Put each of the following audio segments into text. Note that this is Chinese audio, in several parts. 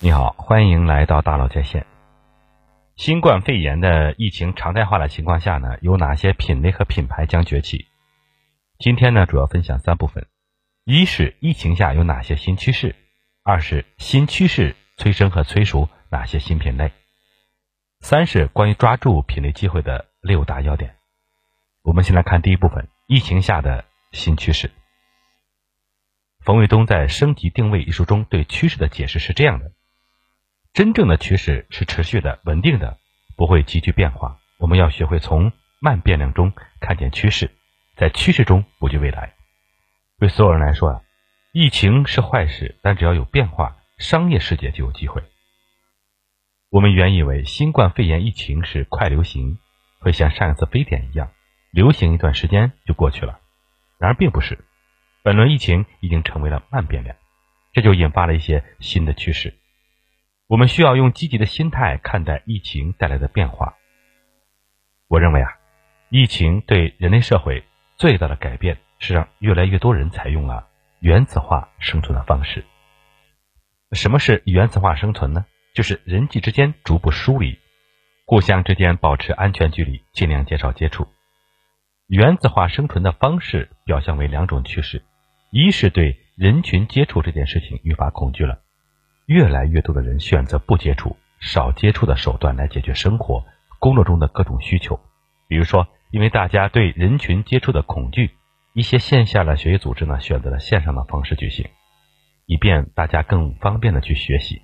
你好，欢迎来到大佬在线。新冠肺炎的疫情常态化的情况下呢，有哪些品类和品牌将崛起？今天呢，主要分享三部分：一是疫情下有哪些新趋势；二是新趋势催生和催熟哪些新品类；三是关于抓住品类机会的六大要点。我们先来看第一部分：疫情下的新趋势。冯卫东在《升级定位》一书中对趋势的解释是这样的。真正的趋势是持续的、稳定的，不会急剧变化。我们要学会从慢变量中看见趋势，在趋势中布局未来。对所有人来说啊，疫情是坏事，但只要有变化，商业世界就有机会。我们原以为新冠肺炎疫情是快流行，会像上一次非典一样，流行一段时间就过去了。然而并不是，本轮疫情已经成为了慢变量，这就引发了一些新的趋势。我们需要用积极的心态看待疫情带来的变化。我认为啊，疫情对人类社会最大的改变是让越来越多人采用了原子化生存的方式。什么是原子化生存呢？就是人际之间逐步疏离，互相之间保持安全距离，尽量减少接触。原子化生存的方式表现为两种趋势：一是对人群接触这件事情愈发恐惧了。越来越多的人选择不接触、少接触的手段来解决生活、工作中的各种需求。比如说，因为大家对人群接触的恐惧，一些线下的学习组织呢选择了线上的方式举行，以便大家更方便的去学习。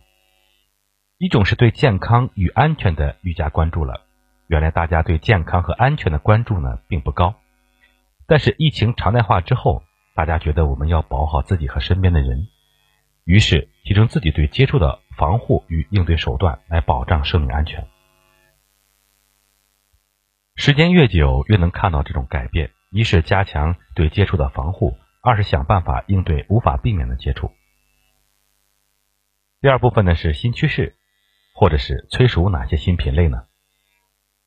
一种是对健康与安全的愈加关注了。原来大家对健康和安全的关注呢并不高，但是疫情常态化之后，大家觉得我们要保好自己和身边的人。于是提升自己对接触的防护与应对手段，来保障生命安全。时间越久，越能看到这种改变：一是加强对接触的防护，二是想办法应对无法避免的接触。第二部分呢是新趋势，或者是催熟哪些新品类呢？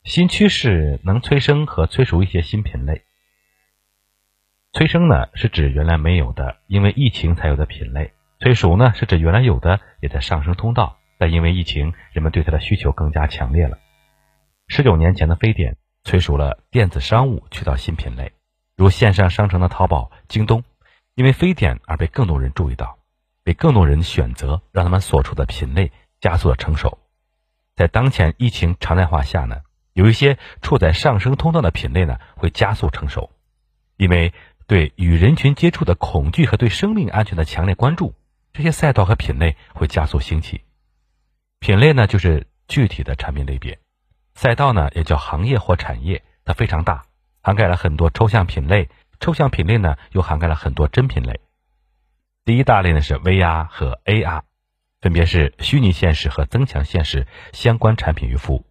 新趋势能催生和催熟一些新品类。催生呢是指原来没有的，因为疫情才有的品类。催熟呢，是指原来有的也在上升通道，但因为疫情，人们对它的需求更加强烈了。十九年前的非典催熟了电子商务渠道新品类，如线上商城的淘宝、京东，因为非典而被更多人注意到，被更多人选择，让他们所处的品类加速了成熟。在当前疫情常态化下呢，有一些处在上升通道的品类呢会加速成熟，因为对与人群接触的恐惧和对生命安全的强烈关注。这些赛道和品类会加速兴起，品类呢就是具体的产品类别，赛道呢也叫行业或产业，它非常大，涵盖了很多抽象品类，抽象品类呢又涵盖了很多真品类。第一大类呢是 VR 和 AR，分别是虚拟现实和增强现实相关产品与服务，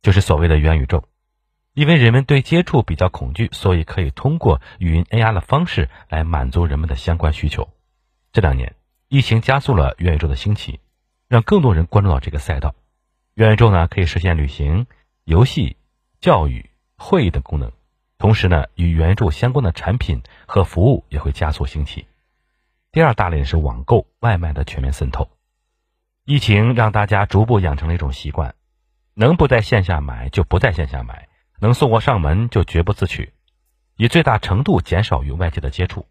就是所谓的元宇宙。因为人们对接触比较恐惧，所以可以通过语音 AR 的方式来满足人们的相关需求。这两年。疫情加速了元宇宙的兴起，让更多人关注到这个赛道。元宇宙呢，可以实现旅行、游戏、教育、会议等功能。同时呢，与元宇宙相关的产品和服务也会加速兴起。第二大类是网购、外卖的全面渗透。疫情让大家逐步养成了一种习惯：能不在线下买就不在线下买，能送货上门就绝不自取，以最大程度减少与外界的接触。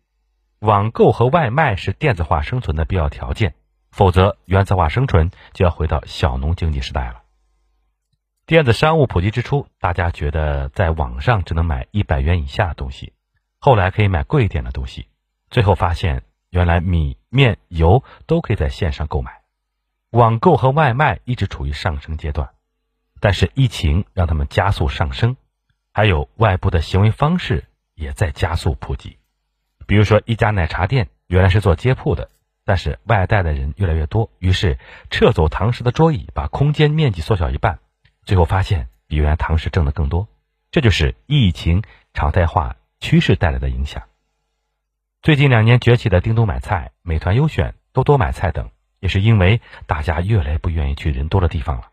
网购和外卖是电子化生存的必要条件，否则原子化生存就要回到小农经济时代了。电子商务普及之初，大家觉得在网上只能买一百元以下的东西，后来可以买贵一点的东西，最后发现原来米面油都可以在线上购买。网购和外卖一直处于上升阶段，但是疫情让他们加速上升，还有外部的行为方式也在加速普及。比如说，一家奶茶店原来是做街铺的，但是外带的人越来越多，于是撤走堂食的桌椅，把空间面积缩小一半，最后发现比原来堂食挣的更多。这就是疫情常态化趋势带来的影响。最近两年崛起的叮咚买菜、美团优选、多多买菜等，也是因为大家越来越不愿意去人多的地方了，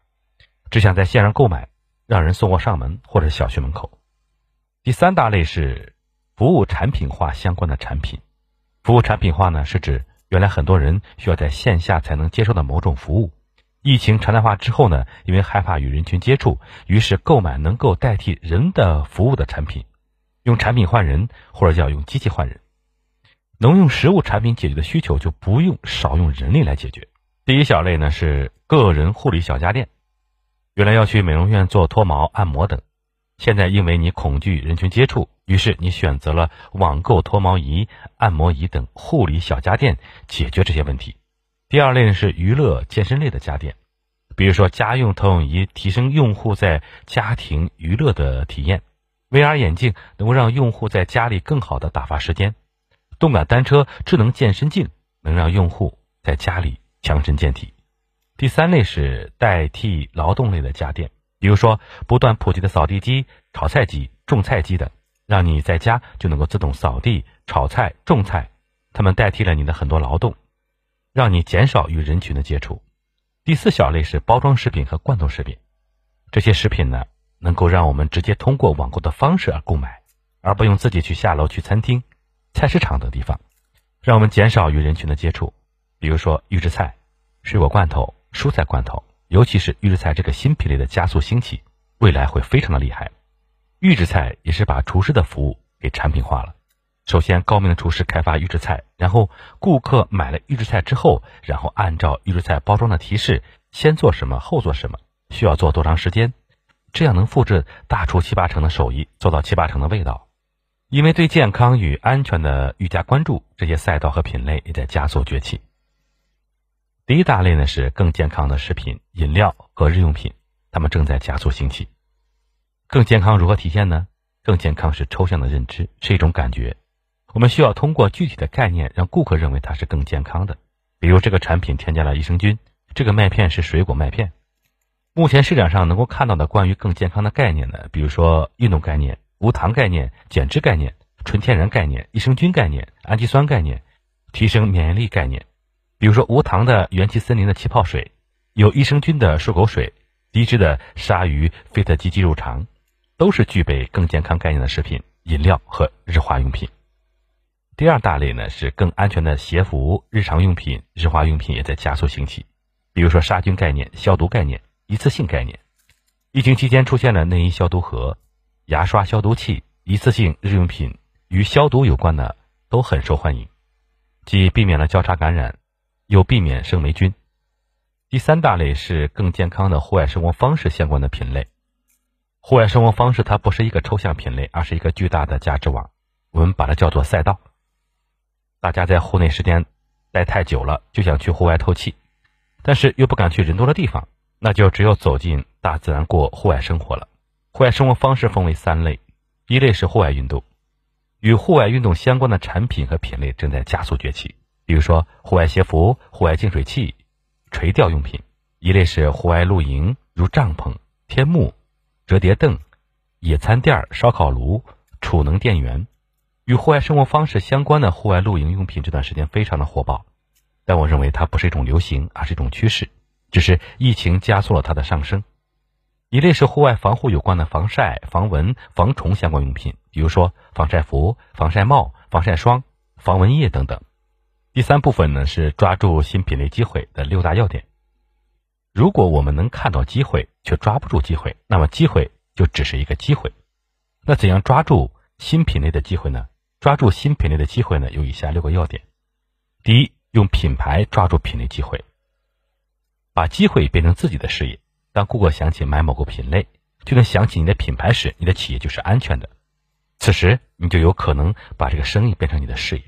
只想在线上购买，让人送货上门或者小区门口。第三大类是。服务产品化相关的产品，服务产品化呢是指原来很多人需要在线下才能接受的某种服务。疫情常态化之后呢，因为害怕与人群接触，于是购买能够代替人的服务的产品，用产品换人，或者叫用机器换人。能用实物产品解决的需求，就不用少用人力来解决。第一小类呢是个人护理小家电，原来要去美容院做脱毛、按摩等，现在因为你恐惧人群接触，于是你选择了网购脱毛仪、按摩仪等护理小家电，解决这些问题。第二类是娱乐健身类的家电，比如说家用投影仪提升用户在家庭娱乐的体验，VR 眼镜能够让用户在家里更好的打发时间，动感单车、智能健身镜能让用户在家里强身健体。第三类是代替劳动类的家电，比如说不断普及的扫地机、炒菜机、种菜机等，让你在家就能够自动扫地、炒菜、种菜，它们代替了你的很多劳动。让你减少与人群的接触。第四小类是包装食品和罐头食品，这些食品呢，能够让我们直接通过网购的方式而购买，而不用自己去下楼去餐厅、菜市场等地方，让我们减少与人群的接触。比如说预制菜、水果罐头、蔬菜罐头，尤其是预制菜这个新品类的加速兴起，未来会非常的厉害。预制菜也是把厨师的服务给产品化了。首先，高明的厨师开发预制菜，然后顾客买了预制菜之后，然后按照预制菜包装的提示，先做什么，后做什么，需要做多长时间，这样能复制大厨七八成的手艺，做到七八成的味道。因为对健康与安全的愈加关注，这些赛道和品类也在加速崛起。第一大类呢是更健康的食品、饮料和日用品，它们正在加速兴起。更健康如何体现呢？更健康是抽象的认知，是一种感觉。我们需要通过具体的概念，让顾客认为它是更健康的。比如，这个产品添加了益生菌，这个麦片是水果麦片。目前市场上能够看到的关于更健康的概念呢，比如说运动概念、无糖概念、减脂概念、纯天然概念、益生菌概念、氨基酸概念、提升免疫力概念。比如说无糖的元气森林的气泡水，有益生菌的漱口水，低脂的鲨鱼菲特鸡鸡肉肠，都是具备更健康概念的食品、饮料和日化用品。第二大类呢是更安全的鞋服、日常用品、日化用品也在加速兴起，比如说杀菌概念、消毒概念、一次性概念。疫情期间出现了内衣消毒盒、牙刷消毒器、一次性日用品，与消毒有关的都很受欢迎，既避免了交叉感染，又避免生霉菌。第三大类是更健康的户外生活方式相关的品类。户外生活方式它不是一个抽象品类，而是一个巨大的价值网，我们把它叫做赛道。大家在户内时间待太久了，就想去户外透气，但是又不敢去人多的地方，那就只有走进大自然过户外生活了。户外生活方式分为三类：一类是户外运动，与户外运动相关的产品和品类正在加速崛起，比如说户外鞋服、户外净水器、垂钓用品；一类是户外露营，如帐篷、天幕、折叠凳、野餐垫、烧烤炉、储能电源。与户外生活方式相关的户外露营用品这段时间非常的火爆，但我认为它不是一种流行，而是一种趋势，只是疫情加速了它的上升。一类是户外防护有关的防晒、防蚊、防虫相关用品，比如说防晒服、防晒帽、防晒霜、防蚊液等等。第三部分呢是抓住新品类机会的六大要点。如果我们能看到机会却抓不住机会，那么机会就只是一个机会。那怎样抓住新品类的机会呢？抓住新品类的机会呢，有以下六个要点：第一，用品牌抓住品类机会，把机会变成自己的事业。当顾客想起买某个品类，就能想起你的品牌时，你的企业就是安全的。此时，你就有可能把这个生意变成你的事业。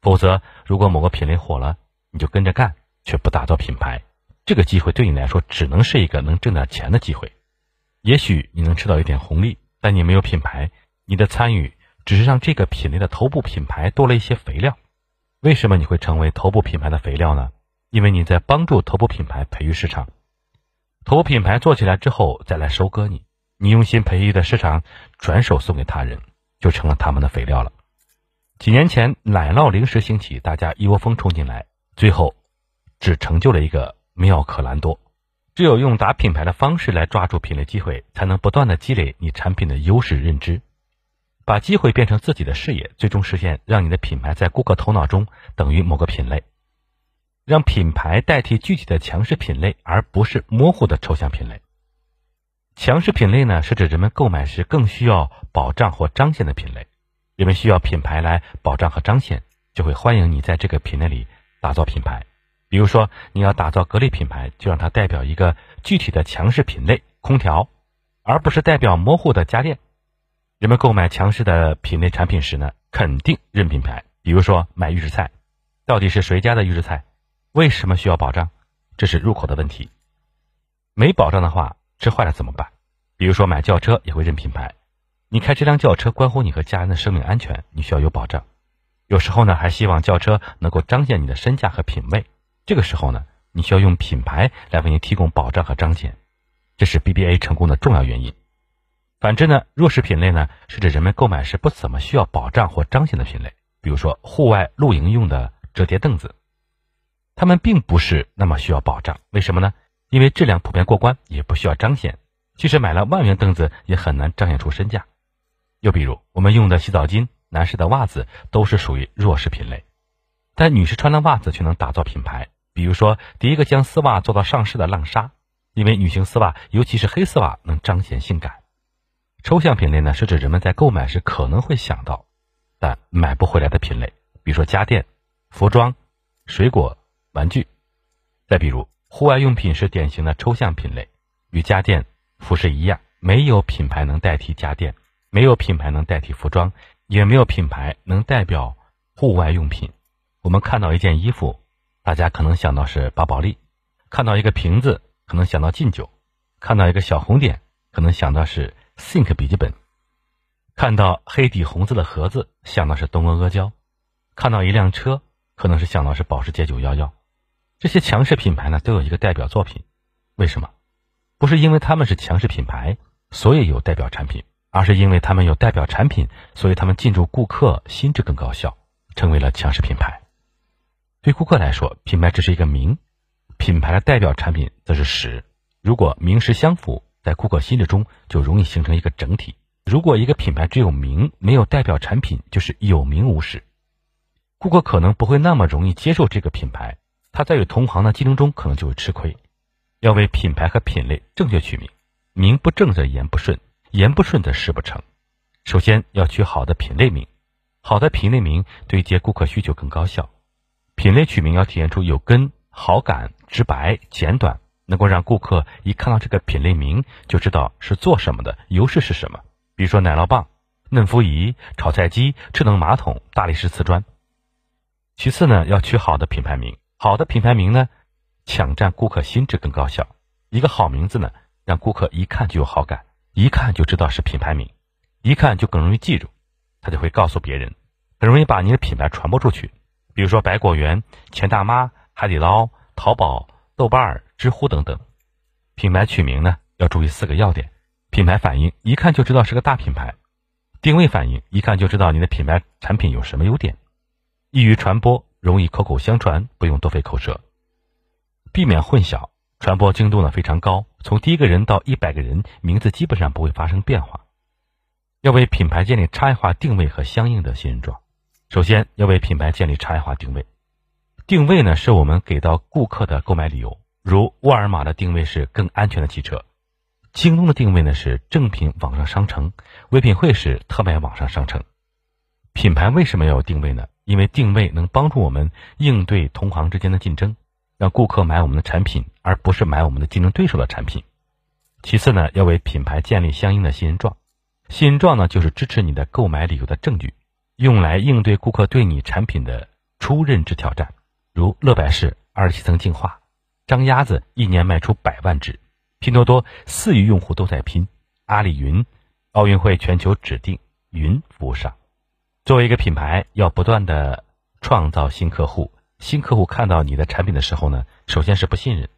否则，如果某个品类火了，你就跟着干，却不打造品牌，这个机会对你来说只能是一个能挣点钱的机会。也许你能吃到一点红利，但你没有品牌，你的参与。只是让这个品类的头部品牌多了一些肥料。为什么你会成为头部品牌的肥料呢？因为你在帮助头部品牌培育市场。头部品牌做起来之后再来收割你，你用心培育的市场转手送给他人，就成了他们的肥料了。几年前奶酪零食兴起，大家一窝蜂冲进来，最后只成就了一个妙可蓝多。只有用打品牌的方式来抓住品类机会，才能不断的积累你产品的优势认知。把机会变成自己的事业，最终实现让你的品牌在顾客头脑中等于某个品类。让品牌代替具体的强势品类，而不是模糊的抽象品类。强势品类呢，是指人们购买时更需要保障或彰显的品类。人们需要品牌来保障和彰显，就会欢迎你在这个品类里打造品牌。比如说，你要打造格力品牌，就让它代表一个具体的强势品类——空调，而不是代表模糊的家电。人们购买强势的品类产品时呢，肯定认品牌。比如说买预制菜，到底是谁家的预制菜？为什么需要保障？这是入口的问题。没保障的话。吃坏了怎么办？比如说买轿车也会认品牌，你开这辆轿车关乎你和家人的生命安全，你需要有保障。有时候呢，还希望轿车能够彰显你的身价和品味，这个时候呢，你需要用品牌来为你提供保障和彰显，这是 BBA 成功的重要原因。反之呢，弱势品类呢，是指人们购买时不怎么需要保障或彰显的品类，比如说户外露营用的折叠凳子，他们并不是那么需要保障，为什么呢？因为质量普遍过关，也不需要彰显。即使买了万元凳子，也很难彰显出身价。又比如，我们用的洗澡巾、男士的袜子都是属于弱势品类，但女士穿的袜子却能打造品牌。比如说，第一个将丝袜做到上市的浪莎，因为女性丝袜，尤其是黑丝袜，能彰显性感。抽象品类呢，是指人们在购买时可能会想到，但买不回来的品类，比如说家电、服装、水果、玩具。再比如。户外用品是典型的抽象品类，与家电、服饰一样，没有品牌能代替家电，没有品牌能代替服装，也没有品牌能代表户外用品。我们看到一件衣服，大家可能想到是巴宝莉；看到一个瓶子，可能想到劲酒；看到一个小红点，可能想到是 Think 笔记本；看到黑底红字的盒子，想到是东阿阿胶；看到一辆车，可能是想到是保时捷911。这些强势品牌呢，都有一个代表作品，为什么？不是因为他们是强势品牌，所以有代表产品，而是因为他们有代表产品，所以他们进驻顾客心智更高效，成为了强势品牌。对顾客来说，品牌只是一个名，品牌的代表产品则是实。如果名实相符，在顾客心智中就容易形成一个整体。如果一个品牌只有名，没有代表产品，就是有名无实。顾客可能不会那么容易接受这个品牌。他在与同行的竞争中可能就会吃亏，要为品牌和品类正确取名，名不正则言不顺，言不顺则事不成。首先要取好的品类名，好的品类名对接顾客需求更高效。品类取名要体现出有根、好感、直白、简短，能够让顾客一看到这个品类名就知道是做什么的，优势是什么。比如说奶酪棒、嫩肤仪、炒菜机、智能马桶、大理石瓷砖。其次呢，要取好的品牌名。好的品牌名呢，抢占顾客心智更高效。一个好名字呢，让顾客一看就有好感，一看就知道是品牌名，一看就更容易记住，他就会告诉别人，很容易把你的品牌传播出去。比如说百果园、钱大妈、海底捞、淘宝、豆瓣、知乎等等。品牌取名呢，要注意四个要点：品牌反应，一看就知道是个大品牌；定位反应，一看就知道你的品牌产品有什么优点；易于传播。容易口口相传，不用多费口舌，避免混淆，传播精度呢非常高。从第一个人到一百个人，名字基本上不会发生变化。要为品牌建立差异化定位和相应的信任状。首先要为品牌建立差异化定位。定位呢是我们给到顾客的购买理由。如沃尔玛的定位是更安全的汽车，京东的定位呢是正品网上商城，唯品会是特卖网上商城。品牌为什么要有定位呢？因为定位能帮助我们应对同行之间的竞争，让顾客买我们的产品，而不是买我们的竞争对手的产品。其次呢，要为品牌建立相应的信任状。信任状呢，就是支持你的购买理由的证据，用来应对顾客对你产品的初认知挑战。如乐百氏二十七层净化，张鸭子一年卖出百万只，拼多多四亿用户都在拼，阿里云，奥运会全球指定云服务商。作为一个品牌，要不断的创造新客户。新客户看到你的产品的时候呢，首先是不信任。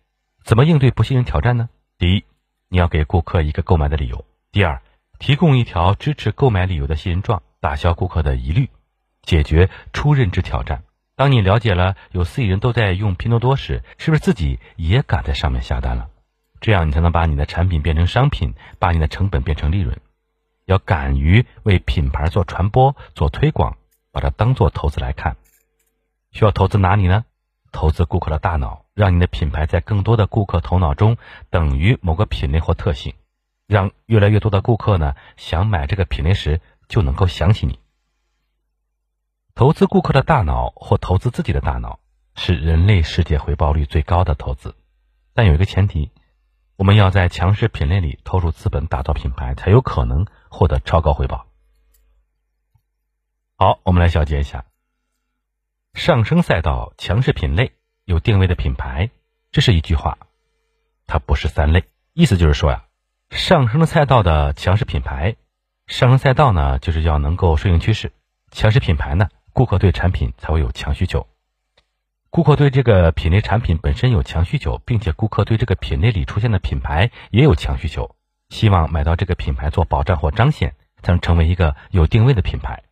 怎么应对不信任挑战呢？第一，你要给顾客一个购买的理由；第二，提供一条支持购买理由的信任状，打消顾客的疑虑，解决初认知挑战。当你了解了有四亿人都在用拼多多时，是不是自己也敢在上面下单了？这样你才能把你的产品变成商品，把你的成本变成利润。要敢于为品牌做传播、做推广，把它当做投资来看。需要投资哪里呢？投资顾客的大脑，让你的品牌在更多的顾客头脑中等于某个品类或特性，让越来越多的顾客呢想买这个品类时就能够想起你。投资顾客的大脑或投资自己的大脑是人类世界回报率最高的投资，但有一个前提，我们要在强势品类里投入资本打造品牌，才有可能获得超高回报。好，我们来小结一下。上升赛道强势品类有定位的品牌，这是一句话，它不是三类。意思就是说呀，上升赛道的强势品牌，上升赛道呢就是要能够顺应趋势，强势品牌呢，顾客对产品才会有强需求。顾客对这个品类产品本身有强需求，并且顾客对这个品类里出现的品牌也有强需求，希望买到这个品牌做保障或彰显，才能成为一个有定位的品牌。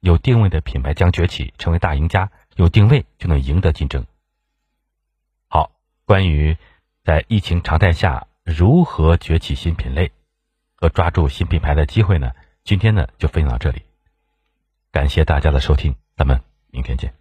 有定位的品牌将崛起，成为大赢家。有定位就能赢得竞争。好，关于在疫情常态下如何崛起新品类和抓住新品牌的机会呢？今天呢就分享到这里，感谢大家的收听，咱们明天见。